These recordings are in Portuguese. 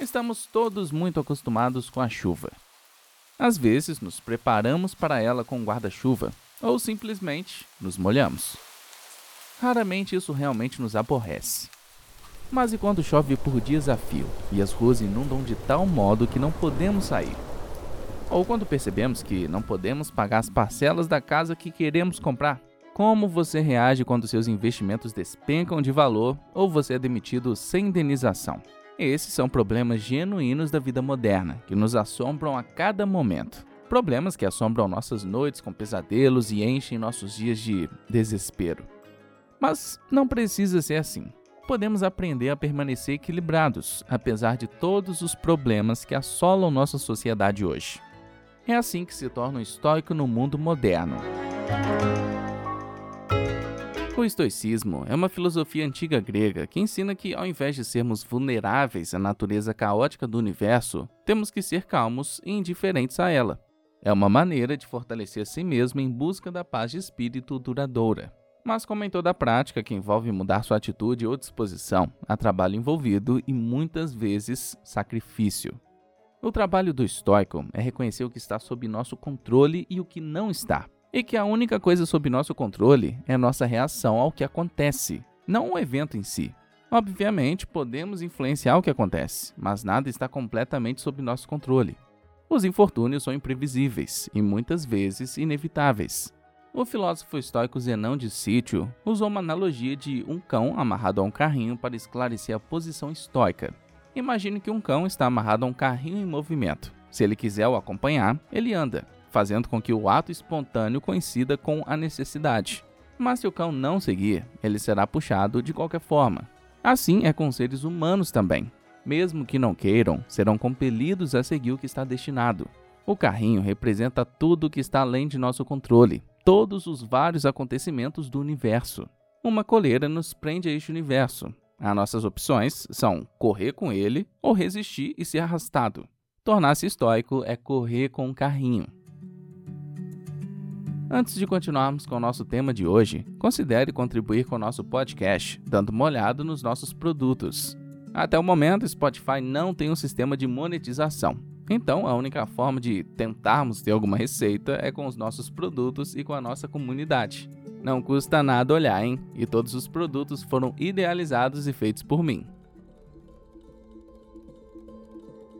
Estamos todos muito acostumados com a chuva. Às vezes nos preparamos para ela com guarda-chuva ou simplesmente nos molhamos. Raramente isso realmente nos aborrece. Mas e quando chove por dias a fio e as ruas inundam de tal modo que não podemos sair? Ou quando percebemos que não podemos pagar as parcelas da casa que queremos comprar? Como você reage quando seus investimentos despencam de valor ou você é demitido sem indenização? Esses são problemas genuínos da vida moderna, que nos assombram a cada momento. Problemas que assombram nossas noites com pesadelos e enchem nossos dias de desespero. Mas não precisa ser assim. Podemos aprender a permanecer equilibrados, apesar de todos os problemas que assolam nossa sociedade hoje. É assim que se torna um estoico no mundo moderno. O estoicismo é uma filosofia antiga grega que ensina que, ao invés de sermos vulneráveis à natureza caótica do universo, temos que ser calmos e indiferentes a ela. É uma maneira de fortalecer si mesmo em busca da paz de espírito duradoura. Mas, como em toda prática que envolve mudar sua atitude ou disposição, há trabalho envolvido e muitas vezes sacrifício. O trabalho do estoico é reconhecer o que está sob nosso controle e o que não está e que a única coisa sob nosso controle é nossa reação ao que acontece, não o evento em si. Obviamente, podemos influenciar o que acontece, mas nada está completamente sob nosso controle. Os infortúnios são imprevisíveis e muitas vezes inevitáveis. O filósofo estoico Zenão de Sítio usou uma analogia de um cão amarrado a um carrinho para esclarecer a posição estoica. Imagine que um cão está amarrado a um carrinho em movimento. Se ele quiser o acompanhar, ele anda fazendo com que o ato espontâneo coincida com a necessidade. Mas se o cão não seguir, ele será puxado de qualquer forma. Assim é com seres humanos também. Mesmo que não queiram, serão compelidos a seguir o que está destinado. O carrinho representa tudo o que está além de nosso controle, todos os vários acontecimentos do universo. Uma coleira nos prende a este universo. As nossas opções são correr com ele ou resistir e ser arrastado. Tornar-se estoico é correr com um carrinho. Antes de continuarmos com o nosso tema de hoje, considere contribuir com o nosso podcast, dando uma olhada nos nossos produtos. Até o momento, Spotify não tem um sistema de monetização. Então, a única forma de tentarmos ter alguma receita é com os nossos produtos e com a nossa comunidade. Não custa nada olhar, hein? E todos os produtos foram idealizados e feitos por mim.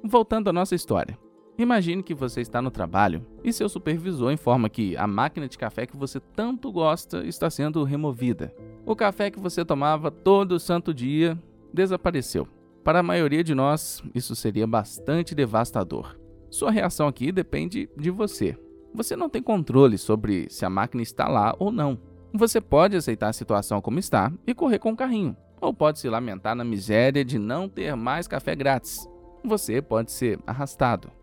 Voltando à nossa história. Imagine que você está no trabalho e seu supervisor informa que a máquina de café que você tanto gosta está sendo removida. O café que você tomava todo santo dia desapareceu. Para a maioria de nós, isso seria bastante devastador. Sua reação aqui depende de você. Você não tem controle sobre se a máquina está lá ou não. Você pode aceitar a situação como está e correr com o carrinho, ou pode se lamentar na miséria de não ter mais café grátis. Você pode ser arrastado.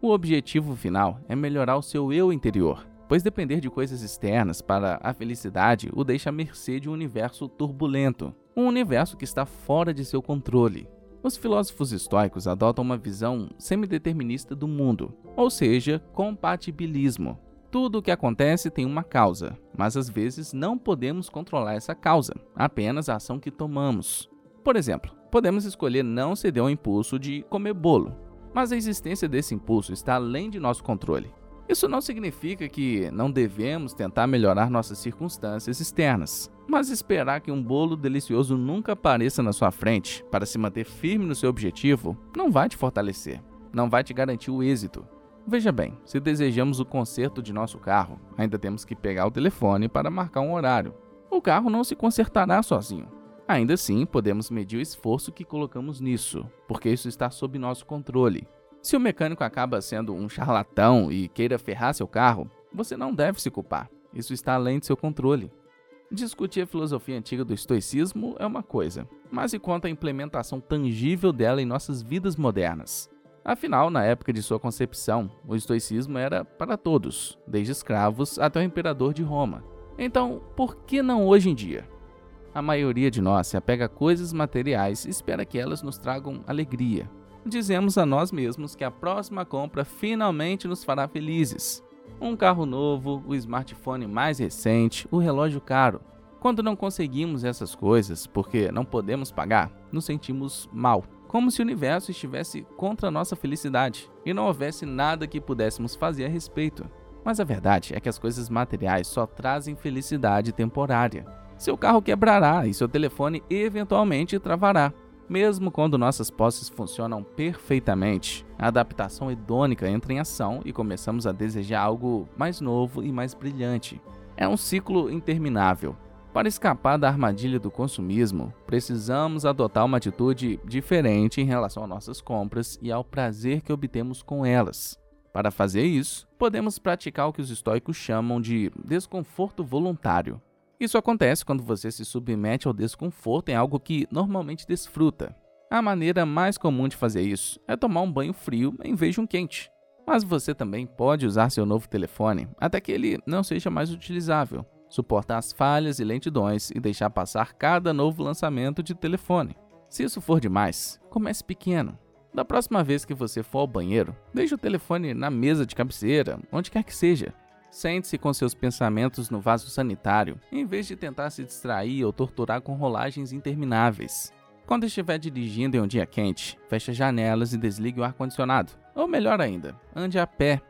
O objetivo final é melhorar o seu eu interior, pois depender de coisas externas para a felicidade o deixa à mercê de um universo turbulento, um universo que está fora de seu controle. Os filósofos estoicos adotam uma visão semideterminista do mundo, ou seja, compatibilismo. Tudo o que acontece tem uma causa, mas às vezes não podemos controlar essa causa, apenas a ação que tomamos. Por exemplo, podemos escolher não ceder ao impulso de comer bolo, mas a existência desse impulso está além de nosso controle. Isso não significa que não devemos tentar melhorar nossas circunstâncias externas, mas esperar que um bolo delicioso nunca apareça na sua frente para se manter firme no seu objetivo não vai te fortalecer, não vai te garantir o êxito. Veja bem, se desejamos o conserto de nosso carro, ainda temos que pegar o telefone para marcar um horário. O carro não se consertará sozinho. Ainda assim, podemos medir o esforço que colocamos nisso, porque isso está sob nosso controle. Se o mecânico acaba sendo um charlatão e queira ferrar seu carro, você não deve se culpar. Isso está além de seu controle. Discutir a filosofia antiga do estoicismo é uma coisa, mas e quanto à implementação tangível dela em nossas vidas modernas? Afinal, na época de sua concepção, o estoicismo era para todos, desde escravos até o imperador de Roma. Então, por que não hoje em dia? A maioria de nós se apega a coisas materiais e espera que elas nos tragam alegria. Dizemos a nós mesmos que a próxima compra finalmente nos fará felizes. Um carro novo, o smartphone mais recente, o relógio caro. Quando não conseguimos essas coisas porque não podemos pagar, nos sentimos mal. como se o universo estivesse contra a nossa felicidade e não houvesse nada que pudéssemos fazer a respeito. Mas a verdade é que as coisas materiais só trazem felicidade temporária. Seu carro quebrará e seu telefone eventualmente travará. Mesmo quando nossas posses funcionam perfeitamente, a adaptação hedônica entra em ação e começamos a desejar algo mais novo e mais brilhante. É um ciclo interminável. Para escapar da armadilha do consumismo, precisamos adotar uma atitude diferente em relação às nossas compras e ao prazer que obtemos com elas. Para fazer isso, podemos praticar o que os estoicos chamam de desconforto voluntário. Isso acontece quando você se submete ao desconforto em algo que normalmente desfruta. A maneira mais comum de fazer isso é tomar um banho frio em vez de um quente. Mas você também pode usar seu novo telefone até que ele não seja mais utilizável, suportar as falhas e lentidões e deixar passar cada novo lançamento de telefone. Se isso for demais, comece pequeno. Da próxima vez que você for ao banheiro, deixe o telefone na mesa de cabeceira, onde quer que seja. Sente-se com seus pensamentos no vaso sanitário, em vez de tentar se distrair ou torturar com rolagens intermináveis. Quando estiver dirigindo em um dia quente, feche as janelas e desligue o ar-condicionado. Ou melhor ainda, ande a pé.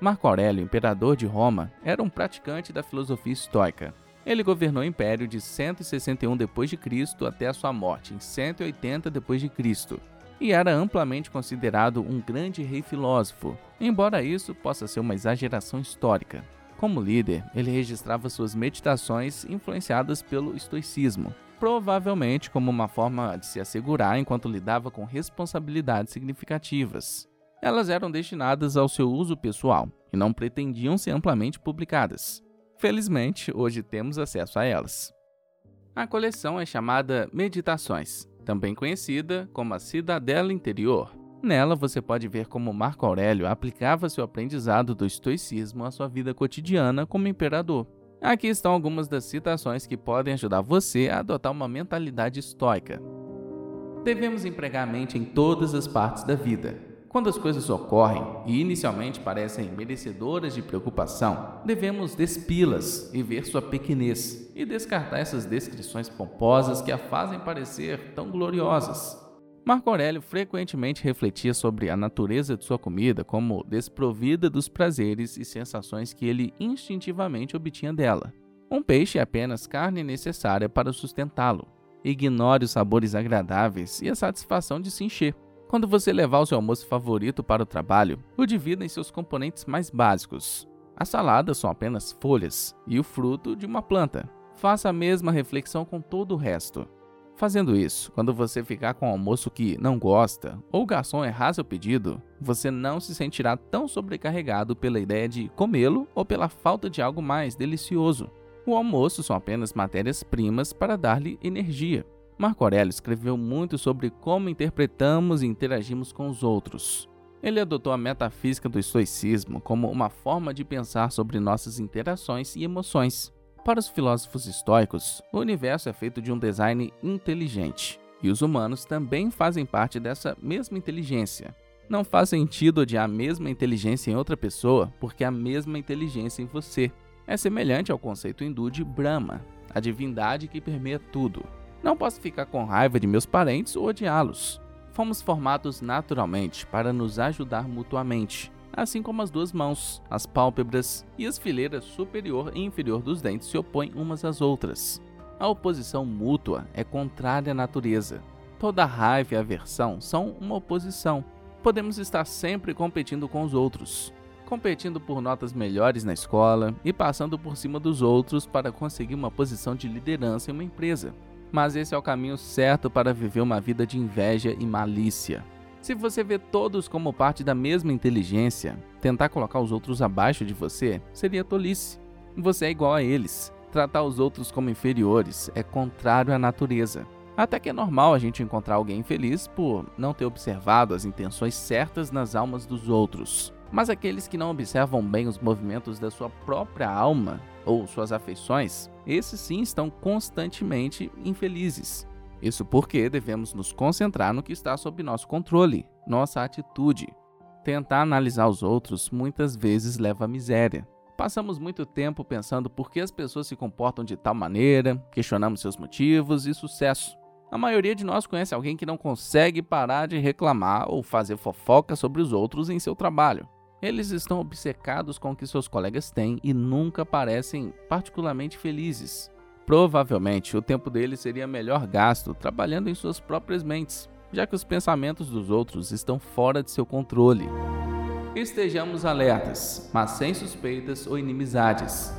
Marco Aurélio, imperador de Roma, era um praticante da filosofia estoica. Ele governou o império de 161 d.C. até a sua morte em 180 d.C e era amplamente considerado um grande rei filósofo, embora isso possa ser uma exageração histórica. Como líder, ele registrava suas meditações influenciadas pelo estoicismo, provavelmente como uma forma de se assegurar enquanto lidava com responsabilidades significativas. Elas eram destinadas ao seu uso pessoal e não pretendiam ser amplamente publicadas. Felizmente, hoje temos acesso a elas. A coleção é chamada Meditações também conhecida como a Cidadela Interior. Nela você pode ver como Marco Aurélio aplicava seu aprendizado do estoicismo à sua vida cotidiana como imperador. Aqui estão algumas das citações que podem ajudar você a adotar uma mentalidade estoica. Devemos empregar a mente em todas as partes da vida, quando as coisas ocorrem e inicialmente parecem merecedoras de preocupação, devemos despi-las e ver sua pequenez e descartar essas descrições pomposas que a fazem parecer tão gloriosas. Marco Aurélio frequentemente refletia sobre a natureza de sua comida como desprovida dos prazeres e sensações que ele instintivamente obtinha dela. Um peixe é apenas carne necessária para sustentá-lo. Ignore os sabores agradáveis e a satisfação de se encher. Quando você levar o seu almoço favorito para o trabalho, o divida em seus componentes mais básicos. As saladas são apenas folhas e o fruto de uma planta. Faça a mesma reflexão com todo o resto. Fazendo isso, quando você ficar com um almoço que não gosta ou o garçom errar seu pedido, você não se sentirá tão sobrecarregado pela ideia de comê-lo ou pela falta de algo mais delicioso. O almoço são apenas matérias-primas para dar-lhe energia. Marco Aurélio escreveu muito sobre como interpretamos e interagimos com os outros. Ele adotou a metafísica do estoicismo como uma forma de pensar sobre nossas interações e emoções. Para os filósofos estoicos, o universo é feito de um design inteligente, e os humanos também fazem parte dessa mesma inteligência. Não faz sentido odiar a mesma inteligência em outra pessoa porque a mesma inteligência em você. É semelhante ao conceito hindu de Brahma, a divindade que permeia tudo. Não posso ficar com raiva de meus parentes ou odiá-los. Fomos formados naturalmente para nos ajudar mutuamente, assim como as duas mãos, as pálpebras e as fileiras superior e inferior dos dentes se opõem umas às outras. A oposição mútua é contrária à natureza. Toda raiva e aversão são uma oposição. Podemos estar sempre competindo com os outros, competindo por notas melhores na escola e passando por cima dos outros para conseguir uma posição de liderança em uma empresa mas esse é o caminho certo para viver uma vida de inveja e malícia. Se você vê todos como parte da mesma inteligência, tentar colocar os outros abaixo de você seria tolice. Você é igual a eles. Tratar os outros como inferiores é contrário à natureza. Até que é normal a gente encontrar alguém infeliz por não ter observado as intenções certas nas almas dos outros. Mas aqueles que não observam bem os movimentos da sua própria alma ou suas afeições, esses sim estão constantemente infelizes. Isso porque devemos nos concentrar no que está sob nosso controle, nossa atitude. Tentar analisar os outros muitas vezes leva à miséria. Passamos muito tempo pensando por que as pessoas se comportam de tal maneira, questionamos seus motivos e sucesso. A maioria de nós conhece alguém que não consegue parar de reclamar ou fazer fofoca sobre os outros em seu trabalho. Eles estão obcecados com o que seus colegas têm e nunca parecem particularmente felizes. Provavelmente o tempo deles seria melhor gasto trabalhando em suas próprias mentes, já que os pensamentos dos outros estão fora de seu controle. Estejamos alertas, mas sem suspeitas ou inimizades.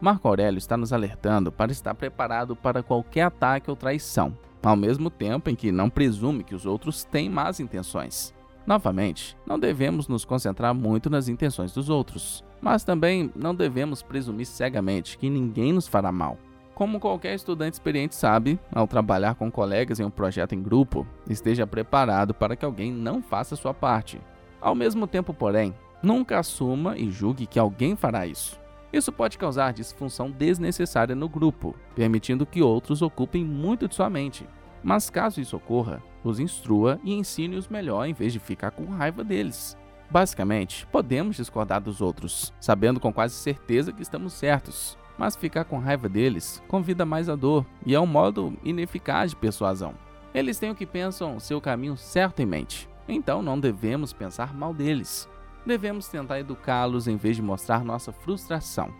Marco Aurélio está nos alertando para estar preparado para qualquer ataque ou traição, ao mesmo tempo em que não presume que os outros têm más intenções. Novamente, não devemos nos concentrar muito nas intenções dos outros, mas também não devemos presumir cegamente que ninguém nos fará mal. Como qualquer estudante experiente sabe, ao trabalhar com colegas em um projeto em grupo, esteja preparado para que alguém não faça sua parte. Ao mesmo tempo, porém, nunca assuma e julgue que alguém fará isso. Isso pode causar disfunção desnecessária no grupo, permitindo que outros ocupem muito de sua mente. Mas caso isso ocorra, os instrua e ensine-os melhor em vez de ficar com raiva deles. Basicamente, podemos discordar dos outros, sabendo com quase certeza que estamos certos, mas ficar com raiva deles convida mais a dor e é um modo ineficaz de persuasão. Eles têm o que pensam seu caminho certo em mente, então não devemos pensar mal deles devemos tentar educá-los em vez de mostrar nossa frustração.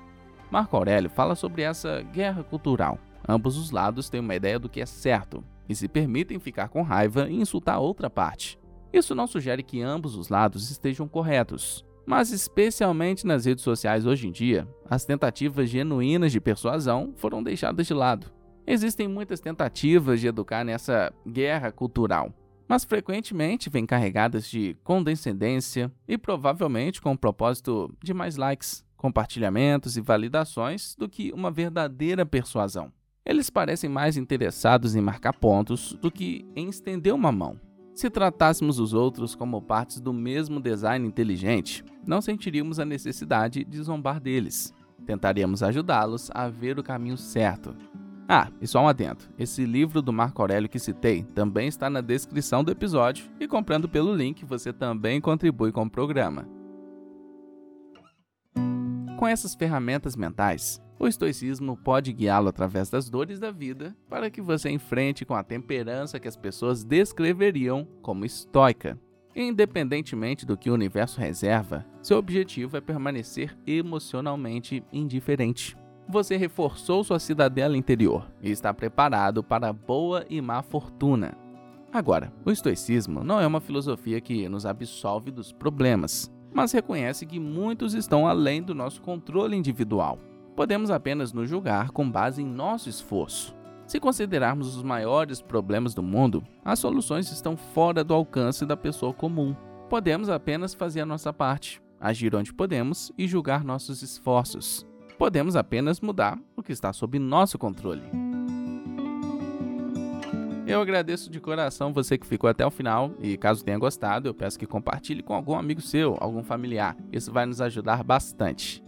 Marco Aurélio fala sobre essa guerra cultural. Ambos os lados têm uma ideia do que é certo e se permitem ficar com raiva e insultar outra parte. Isso não sugere que ambos os lados estejam corretos, mas especialmente nas redes sociais hoje em dia, as tentativas genuínas de persuasão foram deixadas de lado. Existem muitas tentativas de educar nessa guerra cultural, mas frequentemente vêm carregadas de condescendência e provavelmente com o propósito de mais likes, compartilhamentos e validações do que uma verdadeira persuasão. Eles parecem mais interessados em marcar pontos do que em estender uma mão. Se tratássemos os outros como partes do mesmo design inteligente, não sentiríamos a necessidade de zombar deles. Tentaríamos ajudá-los a ver o caminho certo, ah, e só um adendo: esse livro do Marco Aurélio que citei também está na descrição do episódio e comprando pelo link você também contribui com o programa. Com essas ferramentas mentais, o estoicismo pode guiá-lo através das dores da vida para que você enfrente com a temperança que as pessoas descreveriam como estoica. Independentemente do que o universo reserva, seu objetivo é permanecer emocionalmente indiferente você reforçou sua cidadela interior e está preparado para boa e má fortuna. Agora, o estoicismo não é uma filosofia que nos absolve dos problemas, mas reconhece que muitos estão além do nosso controle individual. Podemos apenas nos julgar com base em nosso esforço. Se considerarmos os maiores problemas do mundo, as soluções estão fora do alcance da pessoa comum. Podemos apenas fazer a nossa parte, agir onde podemos e julgar nossos esforços. Podemos apenas mudar o que está sob nosso controle. Eu agradeço de coração você que ficou até o final e caso tenha gostado, eu peço que compartilhe com algum amigo seu, algum familiar. Isso vai nos ajudar bastante.